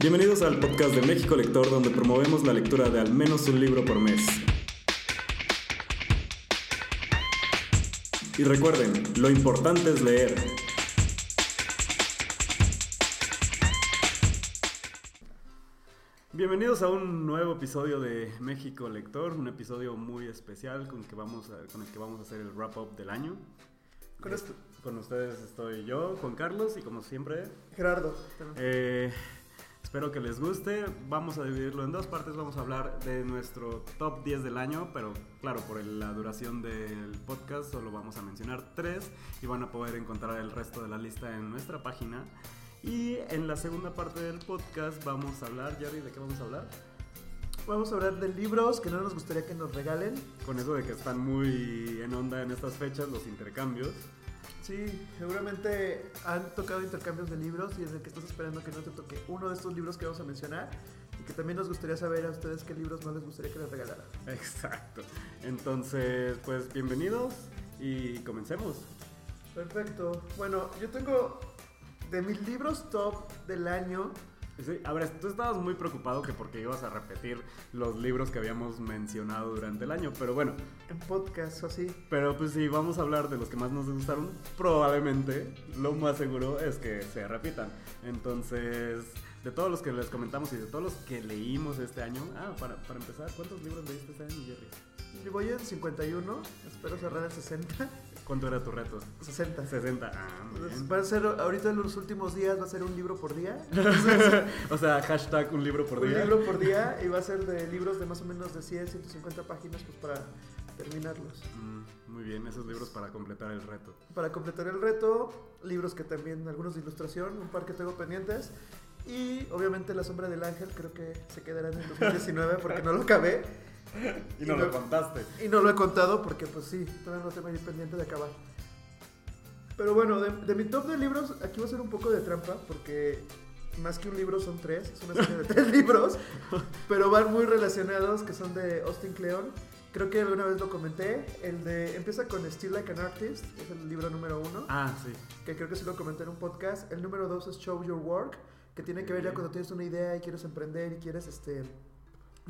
Bienvenidos al podcast de México Lector, donde promovemos la lectura de al menos un libro por mes. Y recuerden, lo importante es leer. Bienvenidos a un nuevo episodio de México Lector, un episodio muy especial con, que vamos con el que vamos a hacer el wrap-up del año. Con, esto, con ustedes estoy yo, Juan Carlos, y como siempre... Gerardo. Eh, Espero que les guste. Vamos a dividirlo en dos partes. Vamos a hablar de nuestro top 10 del año, pero claro, por la duración del podcast solo vamos a mencionar tres y van a poder encontrar el resto de la lista en nuestra página. Y en la segunda parte del podcast vamos a hablar, Jerry, ¿de qué vamos a hablar? Vamos a hablar de libros que no nos gustaría que nos regalen. Con eso de que están muy en onda en estas fechas los intercambios. Sí, seguramente han tocado intercambios de libros y es el que estás esperando que no te toque uno de estos libros que vamos a mencionar y que también nos gustaría saber a ustedes qué libros no les gustaría que les regalaran. Exacto. Entonces, pues bienvenidos y comencemos. Perfecto. Bueno, yo tengo de mis libros top del año, a ver, tú estabas muy preocupado que porque ibas a repetir los libros que habíamos mencionado durante el año, pero bueno. En podcast o así. Pero pues si vamos a hablar de los que más nos gustaron, probablemente lo más seguro es que se repitan. Entonces, de todos los que les comentamos y de todos los que leímos este año, ah, para, para empezar, ¿cuántos libros leíste este año, Jerry? Yo voy en 51, espero cerrar en 60. ¿Cuánto era tu reto? 60. 60, ah, Va a ser, ahorita en los últimos días va a ser un libro por día. o sea, hashtag un libro por día. Un libro por día y va a ser de libros de más o menos de 100, 150 páginas pues para terminarlos. Mm, muy bien, esos libros para completar el reto. Para completar el reto, libros que también, algunos de ilustración, un par que tengo pendientes. Y obviamente La Sombra del Ángel creo que se quedará en el 2019 porque no lo acabé. Y no lo contaste. Y no lo he contado porque, pues sí, todavía no tengo ahí pendiente de acabar. Pero bueno, de, mi top de libros, aquí va a ser un poco de trampa porque más que un libro son tres, es una serie de tres libros, pero van muy relacionados, que son de Austin Kleon. Creo que alguna vez lo comenté, el de empieza con Still Like an Artist, es el libro número uno. Ah, sí. Que creo que sí lo comenté en un podcast. El número dos es Show Your Work, que tiene que ver ya cuando tienes una idea y quieres emprender y quieres este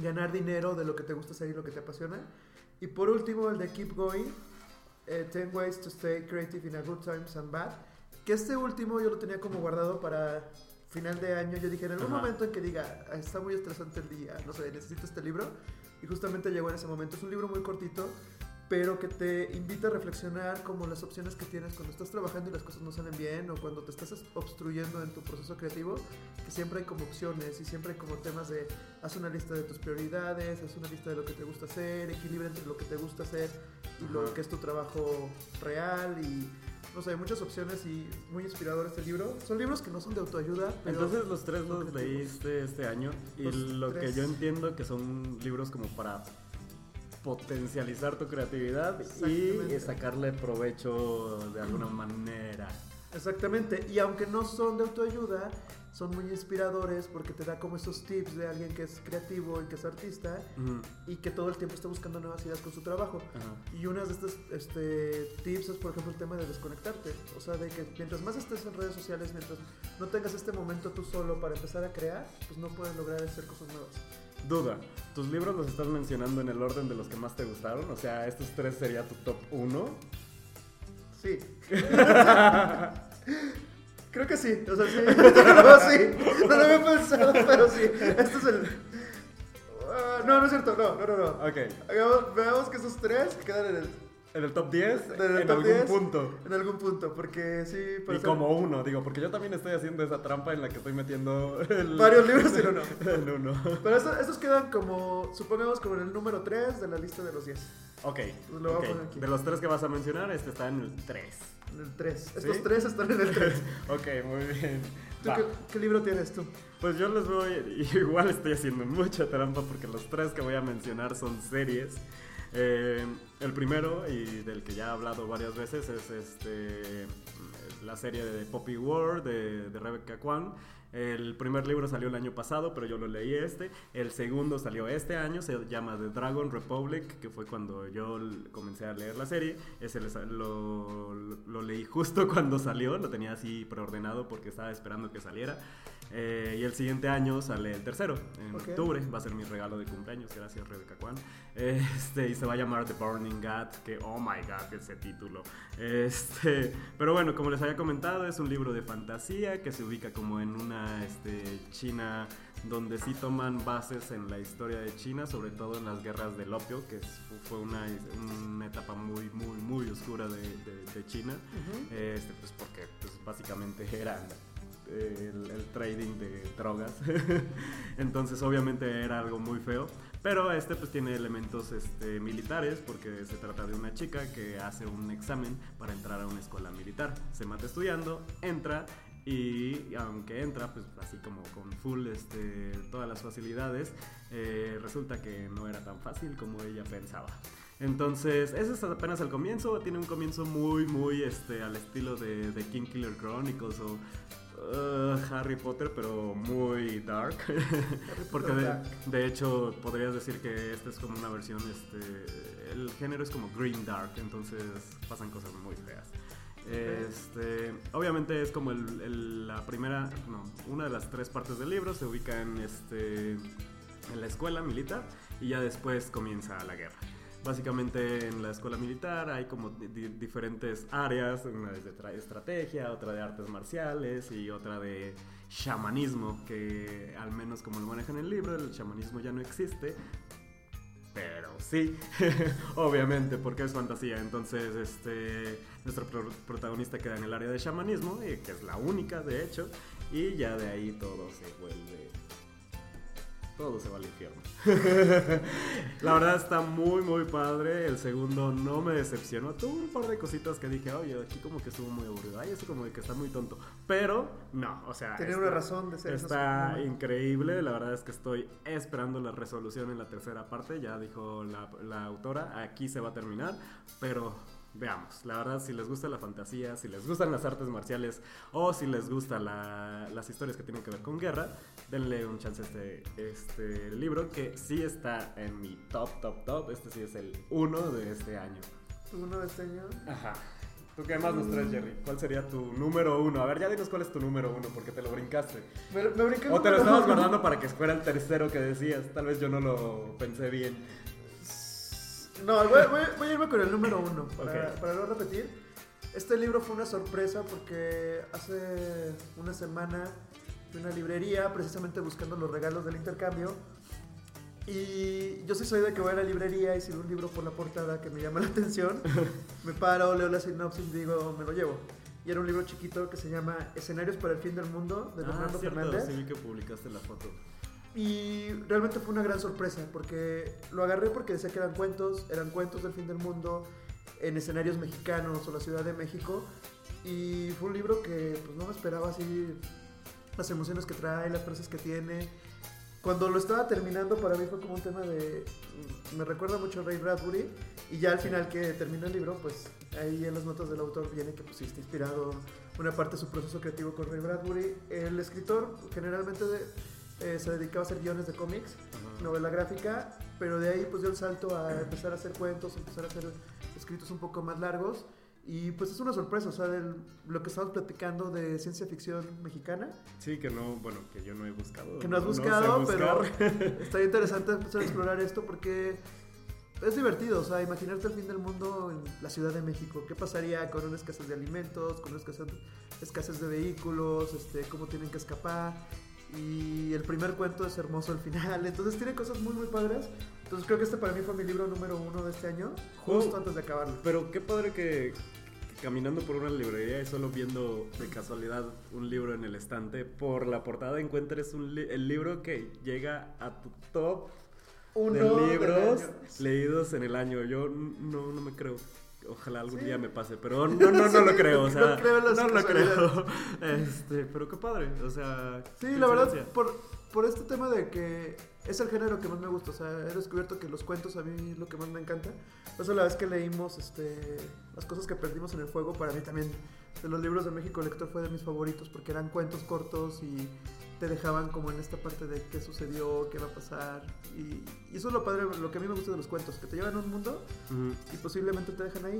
ganar dinero de lo que te gusta hacer y lo que te apasiona. Y por último, el de Keep Going, 10 eh, Ways to Stay Creative in a Good Times and Bad. Que este último yo lo tenía como guardado para final de año. Yo dije, en algún momento en que diga, ah, está muy estresante el día, no sé, necesito este libro. Y justamente llegó en ese momento. Es un libro muy cortito, pero que te invita a reflexionar como las opciones que tienes cuando estás trabajando y las cosas no salen bien o cuando te estás obstruyendo en tu proceso creativo, que siempre hay como opciones y siempre hay como temas de haz una lista de tus prioridades, haz una lista de lo que te gusta hacer, equilibra entre lo que te gusta hacer y lo que es tu trabajo real y no sé, hay muchas opciones y muy inspirador este libro. Son libros que no son de autoayuda. Entonces los tres los leíste este año y lo que yo entiendo que son libros como para potencializar tu creatividad y sacarle provecho de alguna manera. Exactamente, y aunque no son de autoayuda, son muy inspiradores porque te da como esos tips de alguien que es creativo y que es artista y que todo el tiempo está buscando nuevas ideas con su trabajo. Y una de estos este, tips es, por ejemplo, el tema de desconectarte. O sea, de que mientras más estés en redes sociales, mientras no tengas este momento tú solo para empezar a crear, pues no puedes lograr hacer cosas nuevas. Duda, ¿tus libros los estás mencionando en el orden de los que más te gustaron? O sea, ¿estos tres sería tu top 1? Sí. Creo que sí. O sea, sí. no, sí. No lo había pensado, pero sí. Este es el. Uh, no, no es cierto. No, no, no. no. Ok. veamos que esos tres quedan en el en el top 10, en, algún punto. En algún punto, porque sí. Y como uno, digo, porque yo también estoy haciendo esa trampa en la que estoy metiendo varios libros en uno. en uno. Pero estos, quedan como, supongamos, como en el número 3 de la lista de los 10. Ok. De los tres que vas a mencionar, este está en el 3. En el 3. Estos tres están en el 3. ok, muy bien. qué, qué, libro tienes tú? Pues yo les voy, igual estoy haciendo mucha trampa porque los tres que voy a mencionar son series. Eh, el primero, y del que ya he hablado varias veces, es este, la serie de Poppy War de, Rebecca Kwan. El primer libro salió el año pasado, pero yo lo leí este. El segundo salió este año, se llama The Dragon Republic, que fue cuando yo comencé a leer la serie. Ese lo, lo leí justo cuando salió, lo tenía así preordenado porque estaba esperando que saliera. Eh, y el siguiente año sale el tercero, en octubre. Va a ser mi regalo de cumpleaños, gracias Rebeca Kwan. Este, y se va a llamar The Burning God, que oh my god, ese título. Este, pero bueno, como les había comentado, es un libro de fantasía que se ubica como en una este, China donde sí toman bases en la historia de China, sobre todo en las guerras del opio, que fue una, una etapa muy, muy, muy oscura de, de- de China. Este, pues porque pues, básicamente era el, el trading de drogas. Entonces obviamente era algo muy feo. Pero este pues tiene elementos este, militares porque se trata de una chica que hace un examen para entrar a una escuela militar. Se mata estudiando, entra y aunque entra pues así como con full este, todas las facilidades, eh, resulta que no era tan fácil como ella pensaba. Entonces, ese es apenas el comienzo. Tiene un comienzo muy, muy este, al estilo de, de King Killer Chronicles o uh, Harry Potter, pero muy dark. Porque de, hecho, podrías decir que esta es como una versión. Este, el género es como Green Dark, entonces pasan cosas muy feas. Este, obviamente es como el- el- la primera, no, una de las tres partes del libro se ubica en, este, en la escuela militar y ya después comienza la guerra. Básicamente en la escuela militar hay como di- di- diferentes áreas, una es de tra- estrategia, otra de artes marciales y otra de chamanismo, que al menos como lo manejan en el libro, el chamanismo ya no existe, pero sí, obviamente, porque es fantasía. Entonces, este, nuestro pro- protagonista queda en el área de chamanismo, eh, que es la única, de hecho, y ya de ahí todo se vuelve. Todo se va al infierno. la verdad está muy, muy padre. El segundo no me decepcionó. Tuvo un par de cositas que dije, oye, aquí como que estuvo muy aburrido. Ay, eso como que está muy tonto. Pero, no, o sea. Está- una razón de ser. Está increíble, la verdad es que estoy esperando la resolución en la tercera parte, ya dijo la, la autora, aquí se va a terminar, pero veamos, la verdad si les gusta la fantasía, si les gustan las artes marciales o si les gustan las historias que tienen que ver con guerra, denle un chance a este, este libro que sí está en mi top, top, top, este sí es el uno de este año. Uno de este año. Ajá. ¿Tú qué más nos traes, Jerry? ¿Cuál sería tu número uno? A ver, ya dinos cuál es tu número uno, porque te lo brincaste. Me, me brinqué O te lo estabas guardando para que fuera el tercero que decías. Tal vez yo no lo pensé bien. No, voy, voy- voy a irme con el número uno para, Ok. para no repetir. Este libro fue una sorpresa porque hace una semana fui a una librería precisamente buscando los regalos del intercambio. Y yo sí soy de que voy a la librería y si veo un libro por la portada que me llama la atención, me paro, leo la sinopsis y digo, me lo llevo. Y era un libro chiquito que se llama Escenarios para el fin del mundo de Fernando Ah, cierto, Fernández. sí vi que publicaste la foto. Y realmente fue una gran sorpresa porque lo agarré porque decía que eran cuentos, eran cuentos del fin del mundo en escenarios mexicanos o la Ciudad de México. Y fue un libro que pues, no me esperaba así las emociones que trae, las frases que tiene. Cuando lo estaba terminando para mí fue como un tema de... Me recuerda mucho a Ray Bradbury y ya al final que termina el libro pues ahí en las notas del autor viene que pues está inspirado una parte de su proceso creativo con Ray Bradbury. El escritor generalmente de- eh, se dedicaba a hacer guiones de cómics, novela gráfica, pero de ahí pues dio el salto a empezar a hacer cuentos, empezar a hacer escritos un poco más largos. Y pues es una sorpresa, o sea, del- lo que estamos platicando de ciencia ficción mexicana, Sí, que no, bueno, que yo no he buscado. que no has sé buscado, pero buscar. estaría interesante empezar a explorar esto porque es divertido, o sea, imaginarte el fin del mundo en la Ciudad de México. ¿Qué pasaría con una escasez de alimentos, con una escasez, escasez de vehículos, este, cómo tienen que escapar? Y el primer cuento es hermoso al final, entonces tiene cosas muy, muy padres. Entonces creo que este para mí fue mi libro número uno de este año, justo Oh. antes de acabarlo. Pero qué padre que, caminando por una librería y solo viendo de casualidad un libro en el estante, por la portada encuentres un li- el libro que llega a tu top Uno de libros leídos en el año. Yo no, no me creo. Ojalá algún Sí. día me pase, pero no, no, no lo creo, o No sea, creo en las no lo creo. Este, pero qué padre, o sea. Sí, la verdad, por, por este tema de que es el género que más me gusta. O sea, he descubierto que los cuentos a mí es lo que más me encanta. Por eso la vez que leímos este, Las cosas que perdimos en el fuego, para mí también de los libros de México Lector fue de mis favoritos porque eran cuentos cortos y te dejaban como en esta parte de qué sucedió, qué va a pasar. Y, y eso es lo padre, lo que a mí me gusta de los cuentos, que te llevan a un mundo Ujú. y posiblemente te dejan ahí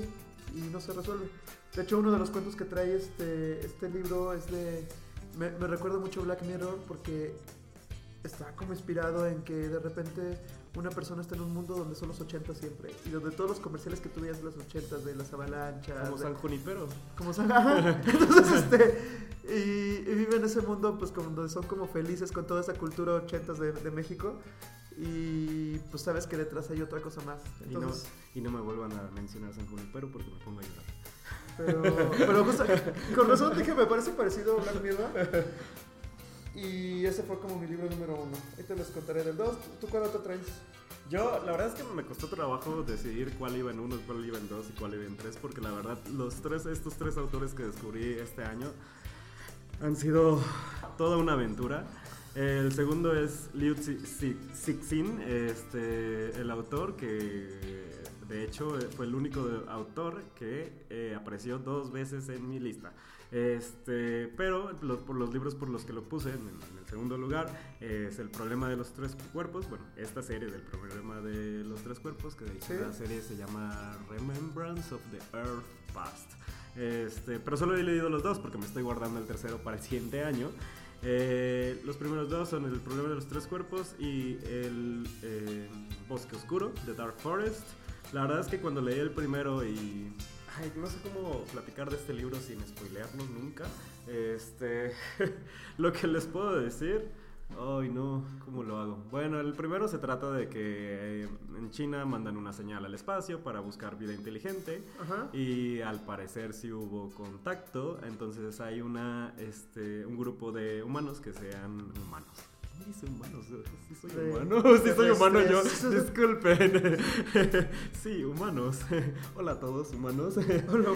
y no se resuelve. De hecho, uno de los cuentos que trae este, este libro es de me, me recuerda mucho Black Mirror porque está como inspirado en que de repente una persona está en un mundo donde son los 80 siempre y donde todos los comerciales que tú veías de los 80 de las avalanchas Como de- San Junipero. como San entonces este y, y vive en ese mundo pues como donde son como felices con toda esa cultura 80 de, de México y pues sabes que detrás hay otra cosa más Y no, entonces y no me vuelvan a mencionar San Junipero porque me pongo a llorar. Pero, pero justo, con razón dije, me parece parecido a Black Mirror. Y ese fue como mi libro número uno. Ahorita les contaré del dos. ¿Tú cuál otro traes? Yo, la verdad es que me costó trabajo decidir cuál iba en uno, cuál iba en dos y cuál iba en tres, porque la verdad, los tres, estos tres autores que descubrí este año han sido toda una aventura. El segundo es Liu Cixin, este, el autor que de hecho fue el único autor que eh, apareció dos veces en mi lista. Este, pero los, por los libros por los que lo puse en, en el segundo lugar es El problema de los tres cuerpos. Bueno, esta serie del problema de los tres cuerpos, que de hecho Sí. la serie se llama Remembrance of the Earth Past. Este, pero solo he leído los dos porque me estoy guardando el tercero para el siguiente año. Eh, los primeros dos son El problema de los tres cuerpos y El eh, Bosque Oscuro, The Dark Forest. La verdad es que cuando leí el primero y... Ay, no sé cómo platicar de este libro sin spoilearlo nunca. Este, lo que les puedo decir... Ay, no, ¿cómo lo hago? Bueno, el primero se trata de que eh, en China mandan una señal al espacio para buscar vida inteligente. Ajá. Y al parecer sí hubo contacto, entonces hay una, este, un grupo de humanos que sean humanos. ¿Quién dice humanos? Sí soy humano, sí soy humano yo, estrés. disculpen. sí, humanos. Hola a todos, humanos. Hola.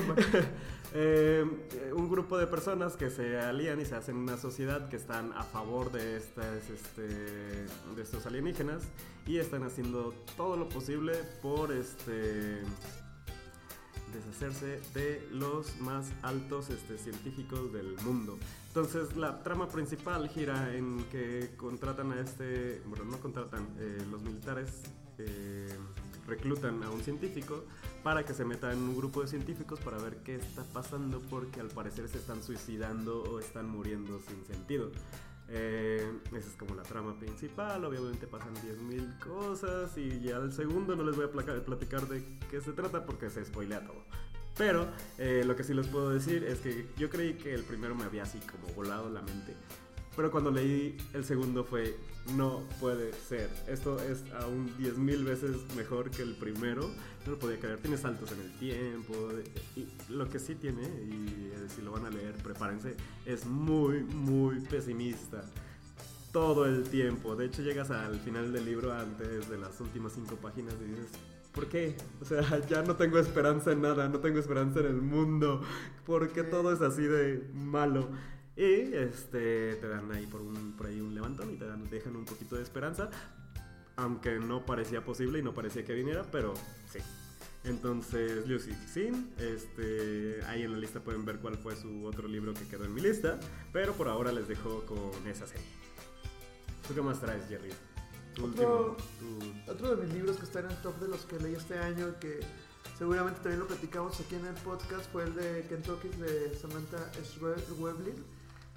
Eh, eh, un grupo de personas que se alían y se hacen una sociedad que están a favor de, estas, este, de estos alienígenas y están haciendo todo lo posible por este, deshacerse de los más altos este, científicos del mundo. Entonces la trama principal gira en que contratan a este, bueno, no contratan, eh, los militares eh, reclutan a un científico para que se meta en un grupo de científicos para ver qué está pasando porque al parecer se están suicidando o están muriendo sin sentido. Eh, esa es como la trama principal, obviamente pasan 10.000 cosas y ya al segundo no les voy a platicar de qué se trata porque se spoilea todo. Pero eh, lo que sí les puedo decir es que yo creí que el primero me había así como volado la mente. Pero cuando leí el segundo fue, no puede ser. Esto es aún 10.000 veces mejor que el primero. No lo podía creer. Tiene saltos en el tiempo. Y lo que sí tiene, y eh, si lo van a leer, prepárense, es muy, muy pesimista. Todo el tiempo. De hecho, llegas al final del libro antes de las últimas cinco páginas y dices, ¿Por qué? O sea, ya no tengo esperanza en nada, no tengo esperanza en el mundo, porque todo es así de malo. Y este, te dan ahí por, un, por ahí un levantón y te dan, dejan un poquito de esperanza, aunque no parecía posible y no parecía que viniera, pero sí. Entonces, Lucy Sin, este, ahí en la lista pueden ver cuál fue su otro libro que quedó en mi lista, pero por ahora les dejo con esa serie. ¿Tú qué más traes, Jerry? Tu Otro- último, tu- Otro de mis libros que está en el top de los que leí este año, que seguramente también lo platicamos aquí en el podcast, fue el de Kentucky de Samantha Schweblin,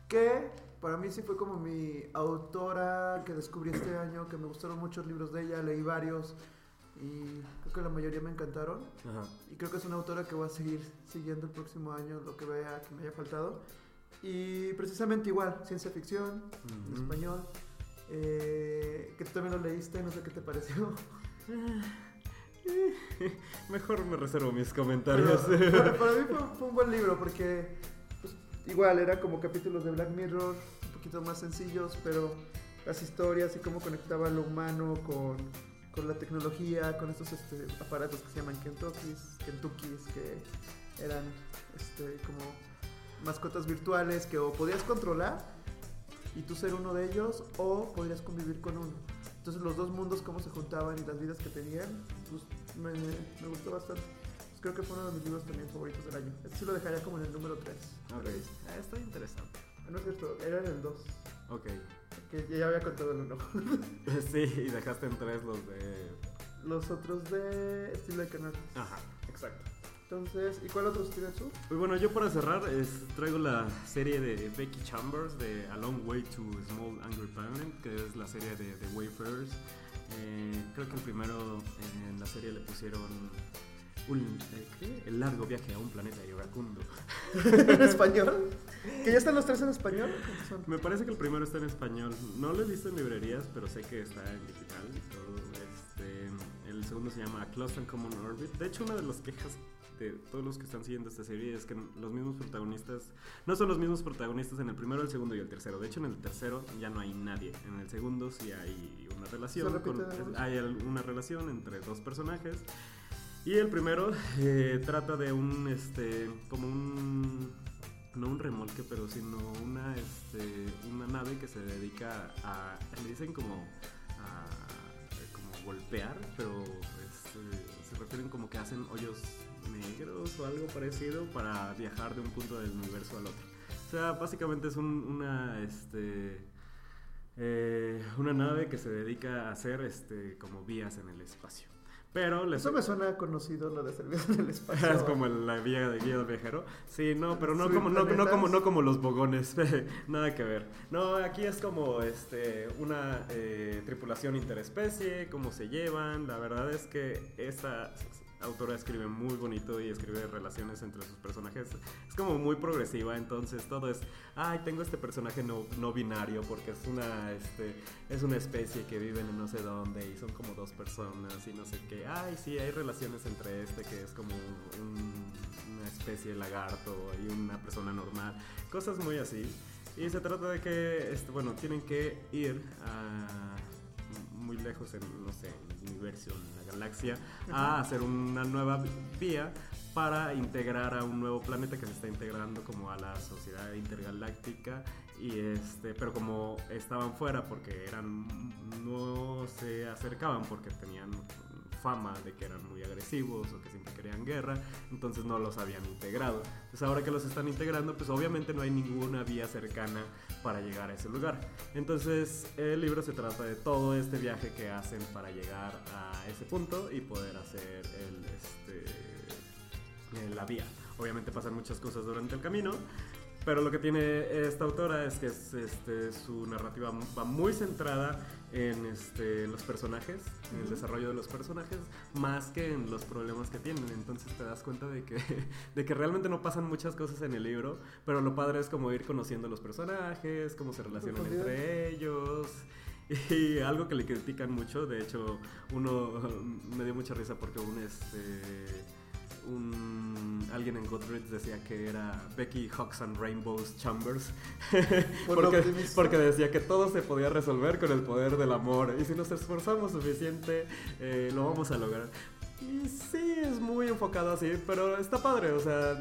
que para mí sí fue como mi autora que descubrí este año, que me gustaron muchos libros de ella, leí varios y creo que la mayoría me encantaron. Ajá. Y creo que es una autora que voy a seguir siguiendo el próximo año, lo que vea que me haya faltado. Y precisamente igual, ciencia ficción, en Ujú. español. Eh, que tú también lo leíste, no sé qué te pareció. Mejor me reservo mis Pero comentarios. para, para mí fue, fue un buen libro porque pues, igual era como capítulos de Black Mirror, un poquito más sencillos, pero las historias y cómo conectaba lo humano con, con la tecnología, con estos este, aparatos que se llaman Kentuckys, Kentuckys que eran este, como mascotas virtuales que o podías controlar y tú ser uno de ellos o podrías convivir con uno. Entonces los dos mundos cómo se juntaban y las vidas que tenían, pues me, me gustó bastante. Pues, creo que fue uno de mis libros también favoritos del año. Este sí lo dejaría como en el número 3. Ok, ah, está interesante. No es cierto, era en el 2. Ok. Que ya había contado el 1. Sí, y dejaste en tres los de. Los otros de estilo de canal. Ajá, exacto. Entonces, ¿y cuál otro tienes tú? Pues bueno, yo para cerrar es, traigo la serie de Becky Chambers de A Long Way to Small Angry Planet, que es la serie de, de Wayfarers. Eh, creo que el primero en la serie le pusieron un, eh, el largo viaje a un planeta iracundo. ¿En español? ¿Que ya están los tres en español? Me parece que el primero está en español. No lo he visto en librerías, pero sé que está en digital y todo. Este, el segundo se llama Close and Common Orbit. De hecho, una de las quejas de todos los que están siguiendo esta serie es que los mismos protagonistas no son los mismos protagonistas en el primero, el segundo y el tercero. De hecho, en el tercero ya no hay nadie. En el segundo sí hay una relación. ¿Se repite con- hay una relación entre dos personajes. Y el primero eh, trata de un, este, como un, no un remolque, pero sino una, este, una nave que se dedica a, le dicen como, a, como golpear, pero este, se refieren como que hacen hoyos negros o algo parecido para viajar de un punto del universo al otro. O sea, básicamente es un- una, este, eh, una nave que se dedica a hacer, este, como vías en el espacio. Pero les Eso me suena conocido, lo de servicio en el espacio. es como la vía de guía del viajero. Sí, no, pero no como, no, como, no como los bogones. Nada que ver. No, aquí es como este, una eh, tripulación interespecie, cómo se llevan. La verdad es que esta autora escribe muy bonito y escribe relaciones entre sus personajes. Es como muy progresiva, entonces todo es, ay, tengo este personaje no, no binario porque es una, este, es una especie que viven en no sé dónde y son como dos personas y no sé qué. Ay, sí, hay relaciones entre este que es como un- una especie de lagarto y una persona normal. Cosas muy así. Y se trata de que, este, bueno, tienen que ir a muy lejos en, no sé, en el universo, galaxia, a hacer una nueva vía para integrar a un nuevo planeta que se está integrando como a la sociedad intergaláctica y este pero como estaban fuera porque eran no se acercaban porque tenían fama de que eran muy agresivos o que siempre querían guerra, entonces no los habían integrado. Entonces ahora que los están integrando, pues obviamente no hay ninguna vía cercana para llegar a ese lugar. Entonces el libro se trata de todo este viaje que hacen para llegar a ese punto y poder hacer este, eh, la vía. Obviamente pasan muchas cosas durante el camino, pero lo que tiene esta autora es que es, este, su narrativa va muy centrada en este, los personajes, en el desarrollo de los personajes, más que en los problemas que tienen. Entonces te das cuenta de que, de que realmente no pasan muchas cosas en el libro, pero lo padre es como ir conociendo los personajes, cómo se relacionan entre ellos. Y algo que le critican mucho, de hecho, uno me dio mucha risa porque un este un alguien en Goodreads decía que era Becky Hawks and Rainbows Chambers. Por porque, porque decía que todo se podía resolver con el poder del amor. Y si nos esforzamos suficiente eh, lo vamos a lograr. Y sí es muy enfocado así pero está padre. O sea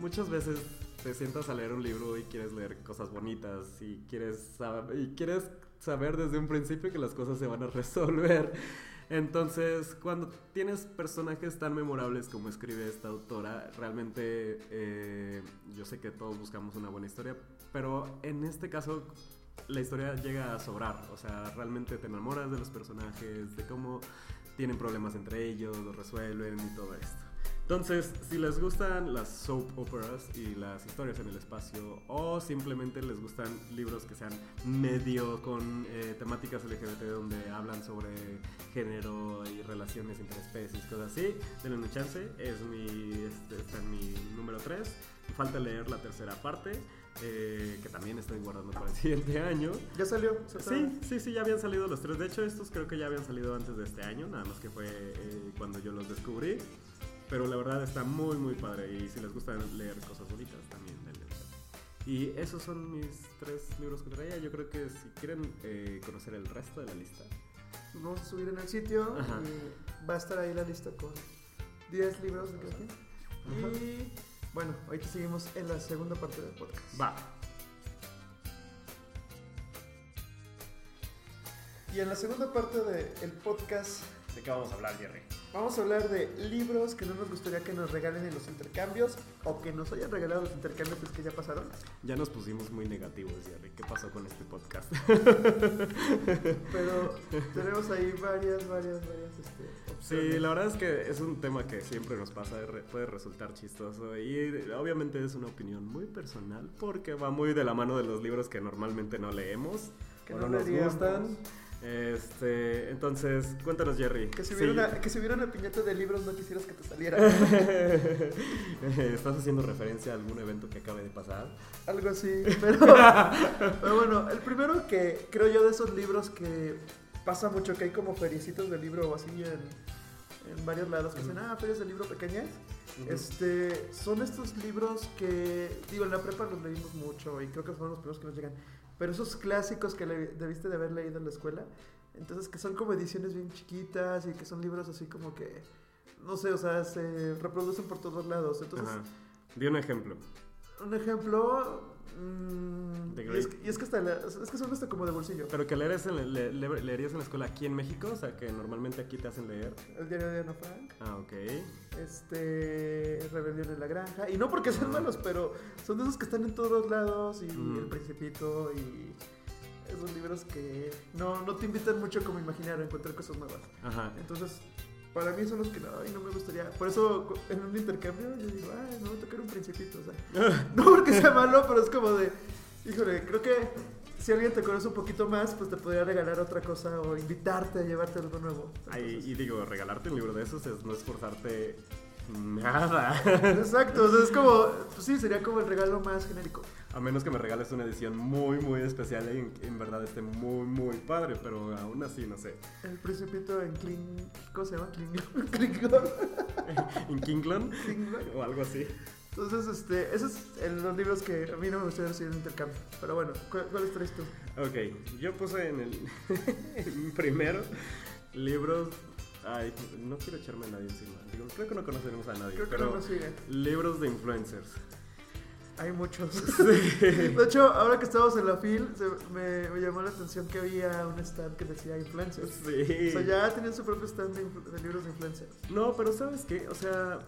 muchas veces te sientas a leer un libro y quieres leer cosas bonitas y quieres y quieres saber desde un principio que las cosas se van a resolver entonces, cuando tienes personajes tan memorables como escribe esta autora, realmente eh, yo sé que todos buscamos una buena historia, pero en este caso la historia llega a sobrar. O sea, realmente te enamoras de los personajes, de cómo tienen problemas entre ellos, lo resuelven y todo esto. Entonces, si les gustan las soap operas y las historias en el espacio, o simplemente les gustan libros que sean medio con eh, temáticas LGBT donde hablan sobre género y relaciones entre especies, cosas así, denle una chance. Es mi, este, está en mi número 3. Falta leer la tercera parte, eh, que también estoy guardando para el siguiente año. ¿Ya salió? Sí, sí, sí, ya habían salido los tres. De hecho, estos creo que ya habían salido antes de este año, nada más que fue eh, cuando yo los descubrí. Pero la verdad está muy, muy padre. Y si les gusta leer cosas bonitas, también denle. Y esos son mis tres libros que traía. Yo creo que si quieren eh, conocer el resto de la lista, Nos vamos a subir en el sitio Ajá. y va a estar ahí la lista con 10 libros de cada quien. Y bueno, ahorita seguimos en la segunda parte del podcast. va. Y en la segunda parte del podcast ¿De qué vamos a hablar, Jerry? Vamos a hablar de libros que no nos gustaría que nos regalen en los intercambios o que nos hayan regalado los intercambios que ya pasaron. Ya nos pusimos muy negativos, Jerry. ¿Qué pasó con este podcast? Pero tenemos ahí varias, varias, varias este, opciones. Sí, la verdad es que es un tema que siempre nos pasa, puede resultar chistoso y obviamente es una opinión muy personal porque va muy de la mano de los libros que normalmente no leemos Que o no no, nos leeríamos. gustan. Este, entonces, cuéntanos Jerry. Que si, Sí. hubiera una, que si hubiera una piñata de libros no quisieras que te saliera. ¿Estás haciendo referencia a algún evento que acabe de pasar? Algo así. Pero, pero bueno, el primero que creo yo de esos libros que pasa mucho, que hay como feriecitos de libro o así en, en varios lados que dicen, ah, ferias de libro pequeñas. Este, son estos libros que, digo, en la prepa los leímos mucho y creo que son los primeros que nos llegan. Pero esos clásicos que debiste de haber leído en la escuela, entonces que son como ediciones bien chiquitas y que son libros así como que, no sé, o sea, se reproducen por todos lados. Entonces, Ajá. Di un ejemplo. Un ejemplo. mm, y, es, que- y es que hasta la- es que son hasta como de bolsillo. Pero que leerías en, le- le- leerías en la escuela aquí en México, o sea, que normalmente aquí te hacen leer. El diario de Ana Frank. Ah, ok. Este. Rebelión en la granja. Y no porque sean malos, pero son de esos que están en todos lados. Y Mm. El Principito. Y. Esos libros que no, no te invitan mucho como imaginar a encontrar cosas nuevas. Ajá. Entonces, para mí son los que ay, no me gustaría. Por eso, en un intercambio, yo digo, ay, a tocar un Principito. O sea, no porque sea malo, pero es como de. Híjole, creo que si alguien te conoce un poquito más, pues te podría regalar otra cosa o invitarte a llevarte algo nuevo. Ay, y digo, regalarte un libro de esos es no esforzarte nada. Exacto, o sea, es como, pues sí, sería como el regalo más genérico. A menos que me regales una edición muy, muy especial y en, en verdad esté muy, muy padre, pero aún así, no sé. El principito en Kling... ¿Cómo se llama? Klingon. Klingon. ¿En Kinglon? Klingon. O algo así. Entonces, este, esos son los libros que a mí no me gustaría recibir en intercambio. Pero bueno, ¿cu- ¿cuáles traes tú? Ok, yo puse en el en primero libros. Ay, no quiero echarme a nadie encima. Digo, creo que no conoceremos a nadie, Creo que no nos libros de influencers. Hay muchos. Sí. De hecho, ahora que estábamos en la FIL, se- me, me llamó la atención que había un stand que decía influencers. Sí. O sea, ya tenían su propio stand de, de libros de influencers. No, pero ¿sabes qué? O sea,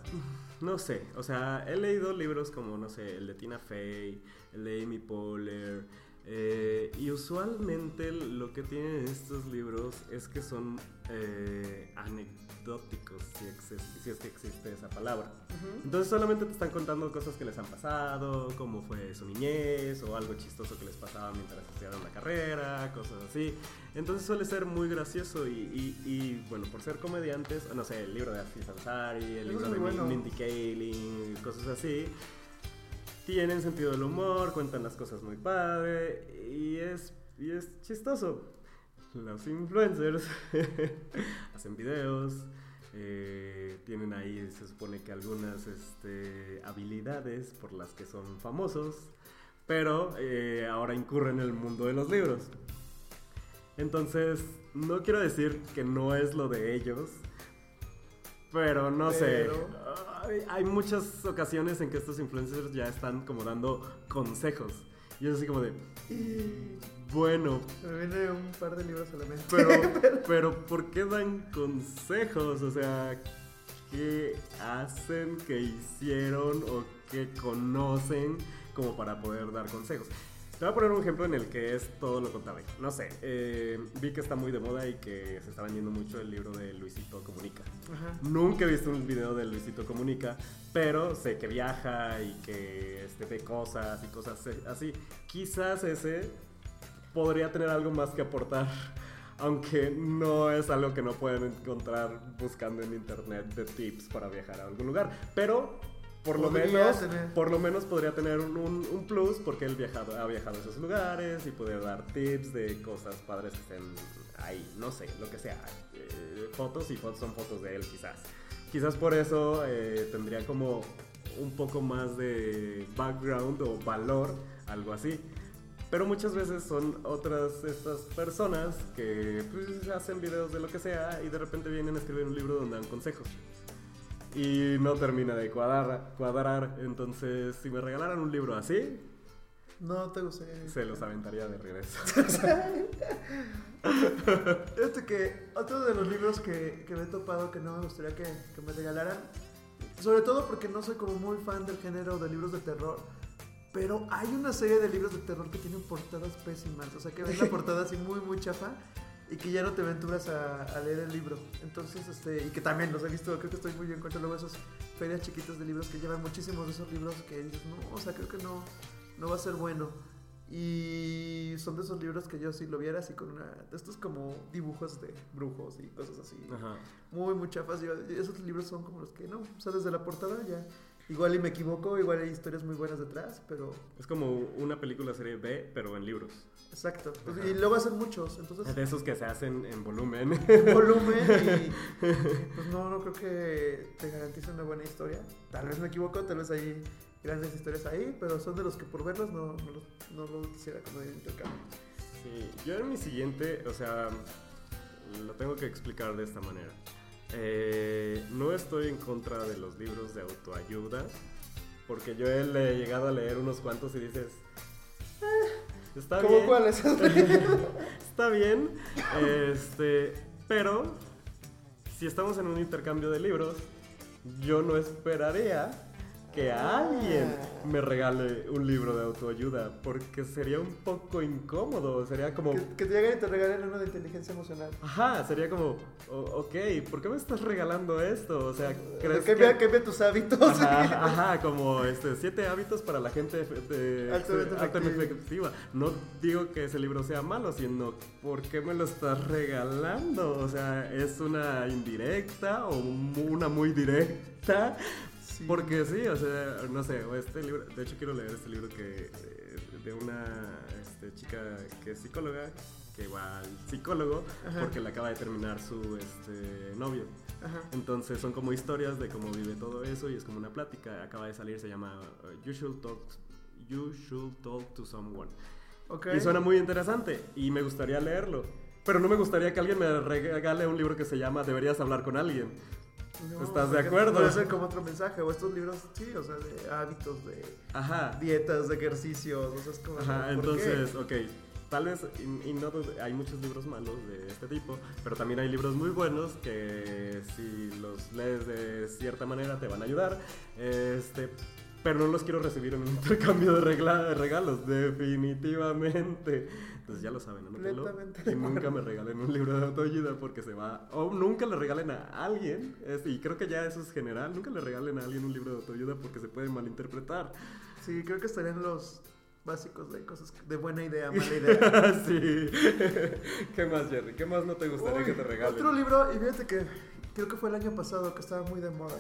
no sé. O sea, he leído libros como, no sé, el de Tina Fey, el de Amy Poehler. eh, y usualmente lo que tienen estos libros es que son eh, anecdóticos, si, exis- si es que existe esa palabra. Entonces solamente te están contando cosas que les han pasado, cómo fue su niñez o algo chistoso que les pasaba mientras estudiaban la carrera, cosas así. Entonces suele ser muy gracioso y, y- y, bueno, por ser comediantes, no sé, el libro de Aziz Ansari, el libro de bueno. Mindy Kaling, cosas así. Tienen sentido del humor, cuentan las cosas muy padre y es, y es chistoso. Los influencers hacen videos, eh, tienen ahí, se supone que algunas este, habilidades por las que son famosos, pero eh, ahora incurren en el mundo de los libros. Entonces, no quiero decir que no es lo de ellos, pero no Pero- sé. Hay, hay muchas ocasiones en que estos influencers ya están como dando consejos. Y es así como de, bueno, me viene un par de libros a la mente. pero, pero ¿por qué dan consejos? O sea, ¿qué hacen, qué hicieron o qué conocen como para poder dar consejos? Te voy a poner un ejemplo en el que es todo lo contrario. No sé, eh, vi que está muy de moda y que se está vendiendo mucho el libro de Luisito Comunica. Ajá. Nunca he visto un video de Luisito Comunica, pero sé que viaja y que este, ve cosas y cosas así. Quizás ese podría tener algo más que aportar, aunque no es algo que no pueden encontrar buscando en internet de tips para viajar a algún lugar. Pero por lo menos, tener. por lo menos podría tener un, un- un plus porque él viajado, ha viajado a esos lugares y puede dar tips de cosas padres que estén ahí, no sé, lo que sea. Eh, fotos y fotos son fotos de él quizás. Quizás por eso eh, tendría como un poco más de background o valor, algo así. Pero muchas veces son otras estas personas que pues, hacen videos de lo que sea y de repente vienen a escribir un libro donde dan consejos. Y no termina de cuadrar, cuadrar. Entonces, si me regalaran un libro así, No te gustaría. Se los aventaría de regreso. Fíjate que otro de los libros que, que me he topado que no me gustaría que, que me regalaran, sobre todo porque no soy como muy fan del género de libros de terror, pero hay una serie de libros de terror que tienen portadas pésimas, o sea que ves la portada así muy muy chafa y que ya no te aventuras a, a leer el libro. Entonces, este, y que también los he visto, creo que estoy muy bien contra luego esas ferias chiquitas de libros que llevan muchísimos de esos libros que dices, no, o sea, creo que no, no va a ser bueno. Y son de esos libros que yo si lo viera así con una... Estos como dibujos de brujos y cosas así. Ajá. Muy, muy chafas. Yo- esos libros son como los que no, o sea, desde la portada ya... Igual y me equivoco, igual hay historias muy buenas detrás, pero... Es como una película serie B, pero en libros. Exacto. Pues, y luego hacen muchos, entonces... De esos que se hacen en volumen. volumen y pues no, no creo que te garantice una buena historia. Tal vez me equivoco, tal vez hay grandes historias ahí, pero son de los que por verlos no, no, no lo quisiera como de intercambio. Sí, yo en mi siguiente, o sea, lo tengo que explicar de esta manera. Eh, no estoy en contra de los libros de autoayuda, porque yo he le- llegado a leer unos cuantos y dices, "Eh, está ¿Cómo bien, cuáles? está bien, este, pero si estamos en un intercambio de libros, yo no esperaría que alguien me regale un libro de autoayuda, porque sería un poco incómodo, sería como... que, que te lleguen y te regalen uno de inteligencia emocional. Ajá, sería como, o- ok, ¿por qué me estás regalando esto? O sea, ¿crees cambia, que...? cambia tus hábitos. Ajá, ajá, como este, siete hábitos para la gente de- Altamente altamente efectiva. No digo que ese libro sea malo, sino ¿por qué me lo estás regalando? O sea, ¿es una indirecta o una muy directa? Sí. Porque sí, o sea, no sé, este libro, de hecho quiero leer este libro que eh, de una este, chica que es psicóloga, que va al psicólogo Ajá. porque le acaba de terminar su este, novio. Ajá. Entonces son como historias de cómo vive todo eso y es como una plática. Acaba de salir, se llama uh, You Should Talk, you should talk to Someone. Ok. Y suena muy interesante y me gustaría leerlo. Pero no me gustaría que alguien me regale un libro que se llama Deberías hablar con alguien. No, ¿Estás de acuerdo? Puede ser como otro mensaje, o estos libros, sí, o sea, de hábitos, de Ajá. dietas, de ejercicios, o sea, es como... Ajá, ¿por qué? entonces, ok. Tal vez, y, y no, hay muchos libros malos de este tipo, pero también hay libros muy buenos que si los lees de cierta manera te van a ayudar. Este, pero no los quiero recibir en un intercambio de, regla- de regalos, definitivamente. Entonces ya lo saben, anótenlo. Y nunca me regalen un libro de autoayuda porque se va. O nunca le regalen a alguien, este, y creo que ya eso es general, nunca le regalen a alguien un libro de autoayuda porque se puede malinterpretar. Sí, creo que estarían los básicos de cosas de buena idea, mala idea. sí. ¿Qué más, Jerry? ¿Qué más no te gustaría Uy, que te regalen? Otro libro, y fíjate que creo que fue el año pasado que estaba muy de moda.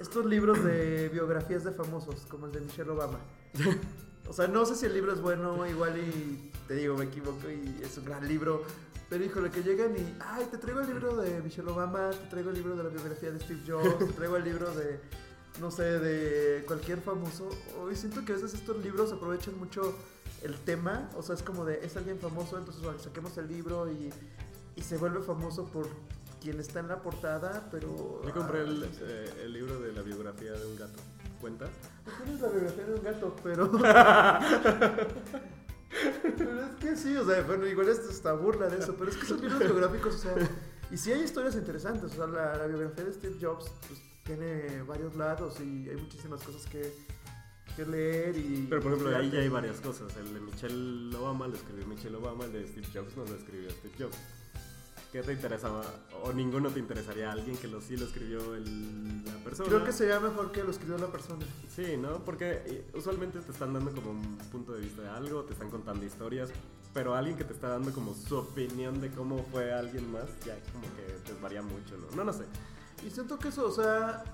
Estos libros de biografías de famosos, como el de Michelle Obama. O sea, no sé si el libro es bueno, igual y te digo, me equivoco y es un gran libro. Pero híjole, que llegan y, ay, te traigo el libro de Michelle Obama, te traigo el libro de la biografía de Steve Jobs, te traigo el libro de, no sé, de cualquier famoso. Hoy siento que a veces estos libros aprovechan mucho el tema, o sea, es como de, es alguien famoso, entonces saquemos el libro y, y se vuelve famoso por quien está en la portada, pero... Yo compré el, ah, eh, el libro de la biografía de un gato. ¿Cuenta? no es la biografía de un gato, pero... pero es que sí, o sea, bueno, igual es hasta burla de eso, pero es que son libros biográficos, o sea, y sí hay historias interesantes, o sea, la, la biografía de Steve Jobs pues, tiene varios lados y hay muchísimas cosas que, que leer y... Pero por ejemplo, ahí ya hay varias cosas. El de Michelle Obama lo escribió Michelle Obama, el de Steve Jobs no lo escribió Steve Jobs. ¿Qué te interesaba? ¿O ninguno te interesaría alguien que lo, sí lo escribió el- la persona? Creo que sería mejor que lo escribió la persona. Sí, ¿no? Porque eh, usualmente te están dando como un punto de vista de algo, te están contando historias, pero alguien que te está dando como su opinión de cómo fue alguien más, ya como que desvaría mucho, ¿no? No, no sé. Y siento que eso, o sea,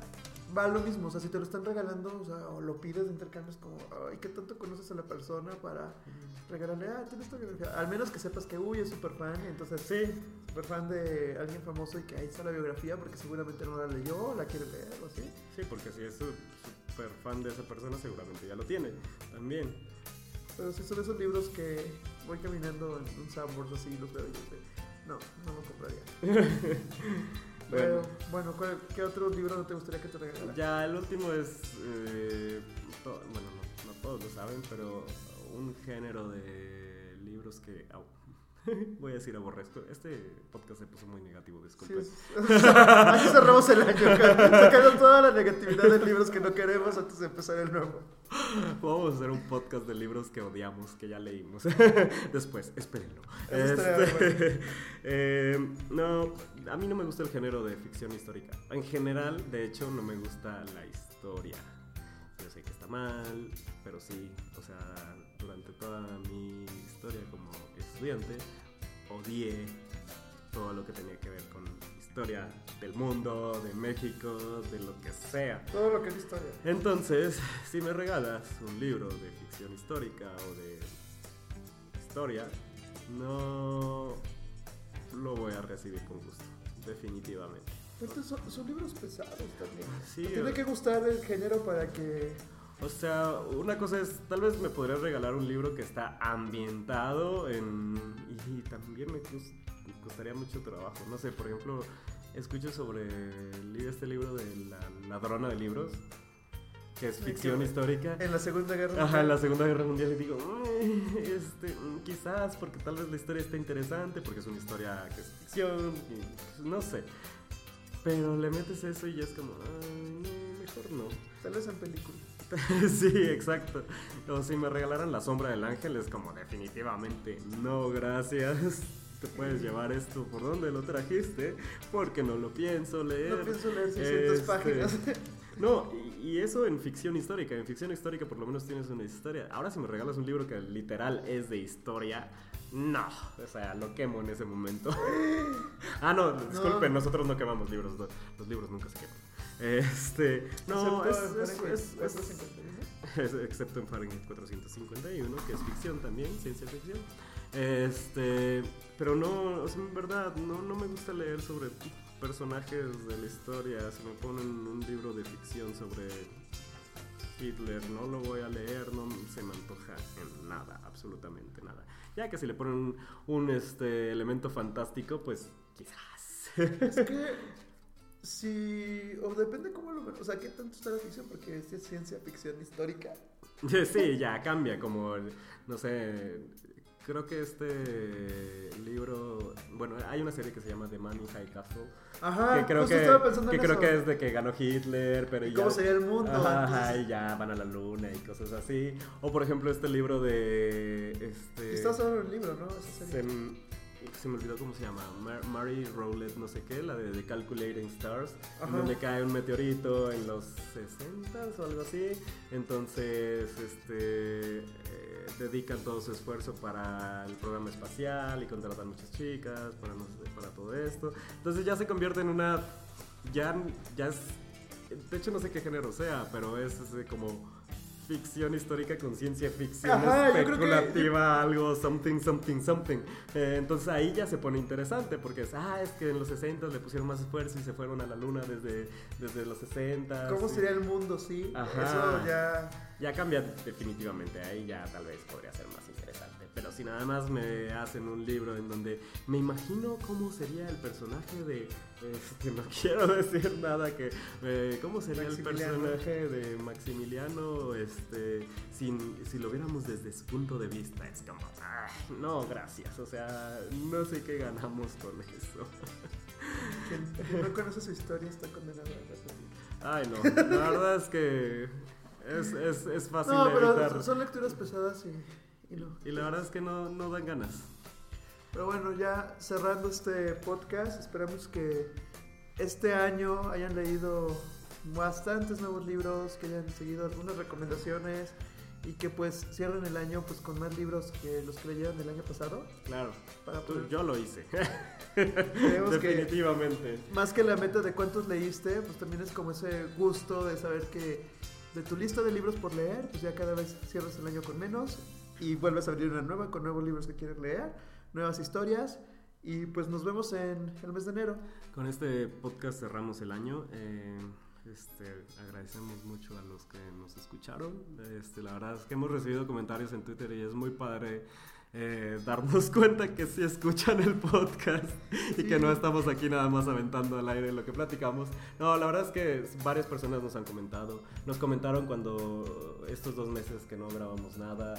va lo mismo. O sea, si te lo están regalando, o sea, o lo pides de intercambio, es como, ay, ¿qué tanto conoces a la persona para regalarle? Ah, tienes esta biografía. Al menos que sepas que, uy, es súper fan, y entonces, Sí, súper fan de alguien famoso y que ahí está la biografía porque seguramente no la leyó la quiere leer o así. sí, porque si es súper fan de esa persona, seguramente ya lo tiene también. Pero sí son esos libros que voy caminando en un Sanborns así y los veo y yo no, no lo compraría. Bueno, ¿cuál- ¿qué otro libro te gustaría que te regalara? Ya el último es, eh, bueno, no, no todos lo saben, pero un género de libros que voy a decir aborrezco. Este podcast se puso muy negativo, disculpen. Sí, es- Así cerramos el año. Sacando toda la negatividad de libros que no queremos antes de empezar el nuevo. Vamos a hacer un podcast de libros que odiamos, que ya leímos. Después, espérenlo. Este, eh, no, a mí no me gusta el género de ficción histórica. En general, de hecho, no me gusta la historia. Yo sé que está mal, pero sí, o sea, durante toda mi historia como estudiante, odié todo lo que tenía que ver con historia del mundo, de México, de lo que sea. Todo lo que es historia. Entonces, si me regalas un libro de ficción histórica o de historia, no lo voy a recibir con gusto, definitivamente. Aparte son, son libros pesados también. Sí, tiene que gustar el género para que... O sea, una cosa es, tal vez me podrías regalar un libro que está ambientado en... Y también me, cos- me costaría mucho trabajo. No sé, por ejemplo, escucho sobre este libro de La ladrona de libros, que es ficción histórica. En la Segunda Guerra Ajá, en la Mundial. Segunda Guerra Mundial y digo, "Mm, este, mm, quizás porque tal vez la historia está interesante, porque es una historia que es ficción, y, no sé. Pero le metes eso y ya es como, "Ay, no, mejor no. Tal vez en película. sí, exacto. O si me regalaran La Sombra del Ángel, es como definitivamente no, gracias. Te puedes llevar esto por donde lo trajiste, porque no lo pienso leer. No pienso leer 600 Este, páginas. No, y, eso en ficción histórica. En ficción histórica por lo menos tienes una historia. Ahora si me regalas un libro que literal es de historia, no. O sea, lo quemo en ese momento. ah, no, disculpen, nosotros no quemamos libros. no, Los libros nunca se queman. Este, no, es, Excepto en es- es- es- 451. es- excepto en Fahrenheit 451, que es ficción también, ciencia ficción. Este, pero no, o sea, en verdad, no, no me gusta leer sobre personajes de la historia. Si me ponen un libro de ficción sobre Hitler, no lo voy a leer, no se me antoja en nada, absolutamente nada. Ya que si le ponen un, un, este, elemento fantástico, pues quizás. Es que si... O depende cómo lo... O sea, ¿qué tanto está la ficción? Porque si es ciencia ficción histórica. Sí, ya cambia, como, no sé, creo que este libro, bueno, hay una serie que se llama The Man in High Castle, Ajá, que creo que, estaba pensando que en creo eso. que es de que ganó Hitler, pero ¿Y ya... cómo sería el mundo Ajá, y ya van a la luna y cosas así. O por ejemplo este libro de... Este, Está solo el libro, ¿no? Esa se, serie. Se me olvidó cómo se llama, Mar- Mary Rowlett, no sé qué, la de, The Calculating Stars, en donde cae un meteorito en los 60 o algo así. Entonces, este, eh, dedican todo su esfuerzo para el programa espacial y contratan muchas chicas para, no sé, para todo esto. Entonces ya se convierte en una, ya, ya es, de hecho no sé qué género sea, pero es, como ficción histórica con ciencia ficción Ajá, que- especulativa, algo something, something, something. Eh, entonces ahí ya se pone interesante porque es, ah, es que en los 60 le pusieron más esfuerzo y se fueron a la luna desde, desde los 60. ¿Cómo sería el mundo, sí? Ajá. Eso ya... Ya cambia definitivamente, ahí ya tal vez podría ser más. Pero si nada más me hacen un libro en donde me imagino cómo sería el personaje de... este, no quiero decir nada que... eh, ¿Cómo sería el personaje de Maximiliano este, sin, si lo viéramos desde su punto de vista? Es como... "Ay, no, gracias. O sea, no sé qué ganamos con eso. Quien, no conoce su historia está condenado a repetir. Ay, no. La verdad es que es, es, es fácil No, de pero evitar. son lecturas pesadas y, y no. Y la verdad es que no, no dan ganas. Pero bueno, ya cerrando este podcast, esperamos que este año hayan leído bastantes nuevos libros, que hayan seguido algunas recomendaciones y que pues cierren el año pues con más libros que los que leyeron el año pasado. Claro. Para Tú- poder- yo lo hice. Creemos que Definitivamente. más que la meta de cuántos leíste, pues también es como ese gusto de saber que de tu lista de libros por leer, pues ya cada vez cierras el año con menos y vuelves a abrir una nueva con nuevos libros que quieres leer, nuevas historias y pues nos vemos en el mes de enero. Con este podcast cerramos el año. eh, este, agradecemos mucho a los que nos escucharon. Este, la verdad es que hemos recibido comentarios en Twitter y es muy padre eh, darnos cuenta que sí escuchan el podcast y que Sí. no estamos aquí nada más aventando al aire lo que platicamos. No, la verdad es que varias personas nos han comentado. Nos comentaron cuando estos dos meses que no grabamos nada.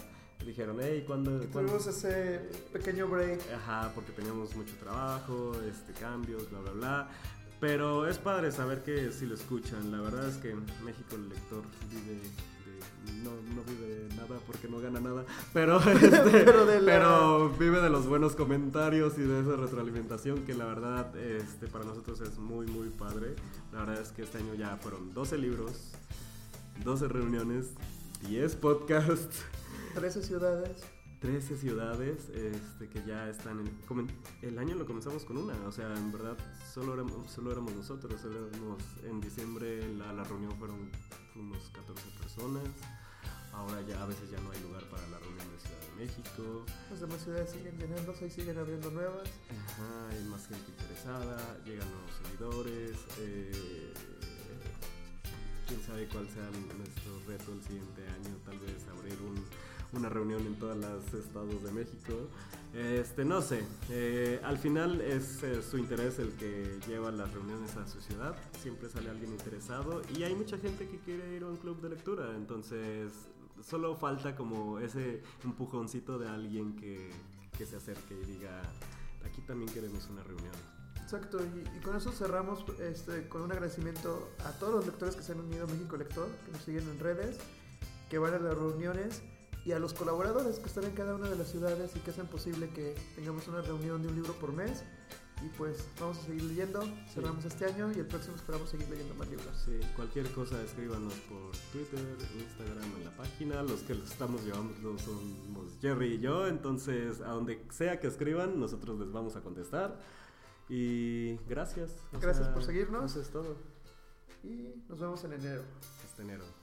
Dijeron, hey, ¿cuándo? Tuvimos ese pequeño break. Ajá, porque teníamos mucho trabajo, este, cambios, bla, bla, bla. Pero es padre saber que si lo escuchan. La verdad es que en México el lector vive de, no, no vive de nada porque no gana nada, pero, este, Pero la- pero vive de los buenos comentarios y de esa retroalimentación que la verdad este, para nosotros es muy, muy padre. La verdad es que este año ya fueron 12 libros, 12 reuniones, 10 podcasts. 13 ciudades. 13 ciudades este, que ya están en... comen- El año lo comenzamos con una, o sea, en verdad solo éramos, solo éramos nosotros, solo éramos, en diciembre la, la reunión fueron unos 14 personas, ahora ya a veces ya no hay lugar para la reunión de Ciudad de México, Las demás ciudades siguen llenándose y siguen abriendo nuevas. Ajá, hay más gente interesada, llegan nuevos seguidores, eh, quién sabe cuál sea nuestro reto el siguiente año, tal vez abrir un- una reunión en todos los estados de México. Este, no sé, eh, al final es eh, su interés el que lleva las reuniones a su ciudad, siempre sale alguien interesado y hay mucha gente que quiere ir a un club de lectura, entonces solo falta como ese empujoncito de alguien que, que se acerque y diga, aquí también queremos una reunión. Exacto, y, y con eso cerramos este, con un agradecimiento a todos los lectores que se han unido a México Lector, que nos siguen en redes, que van a las reuniones y a los colaboradores que están en cada una de las ciudades y que hacen posible que tengamos una reunión de un libro por mes. Y pues vamos a seguir leyendo, cerramos este año y el próximo esperamos seguir leyendo más libros. Sí, cualquier cosa escríbanos por Twitter, Instagram, en la página. Los que los estamos llevando somos Jerry y yo, entonces a donde sea que escriban, nosotros les vamos a contestar. Y gracias. Gracias por seguirnos. Eso es todo. Y nos vemos en enero. Hasta enero.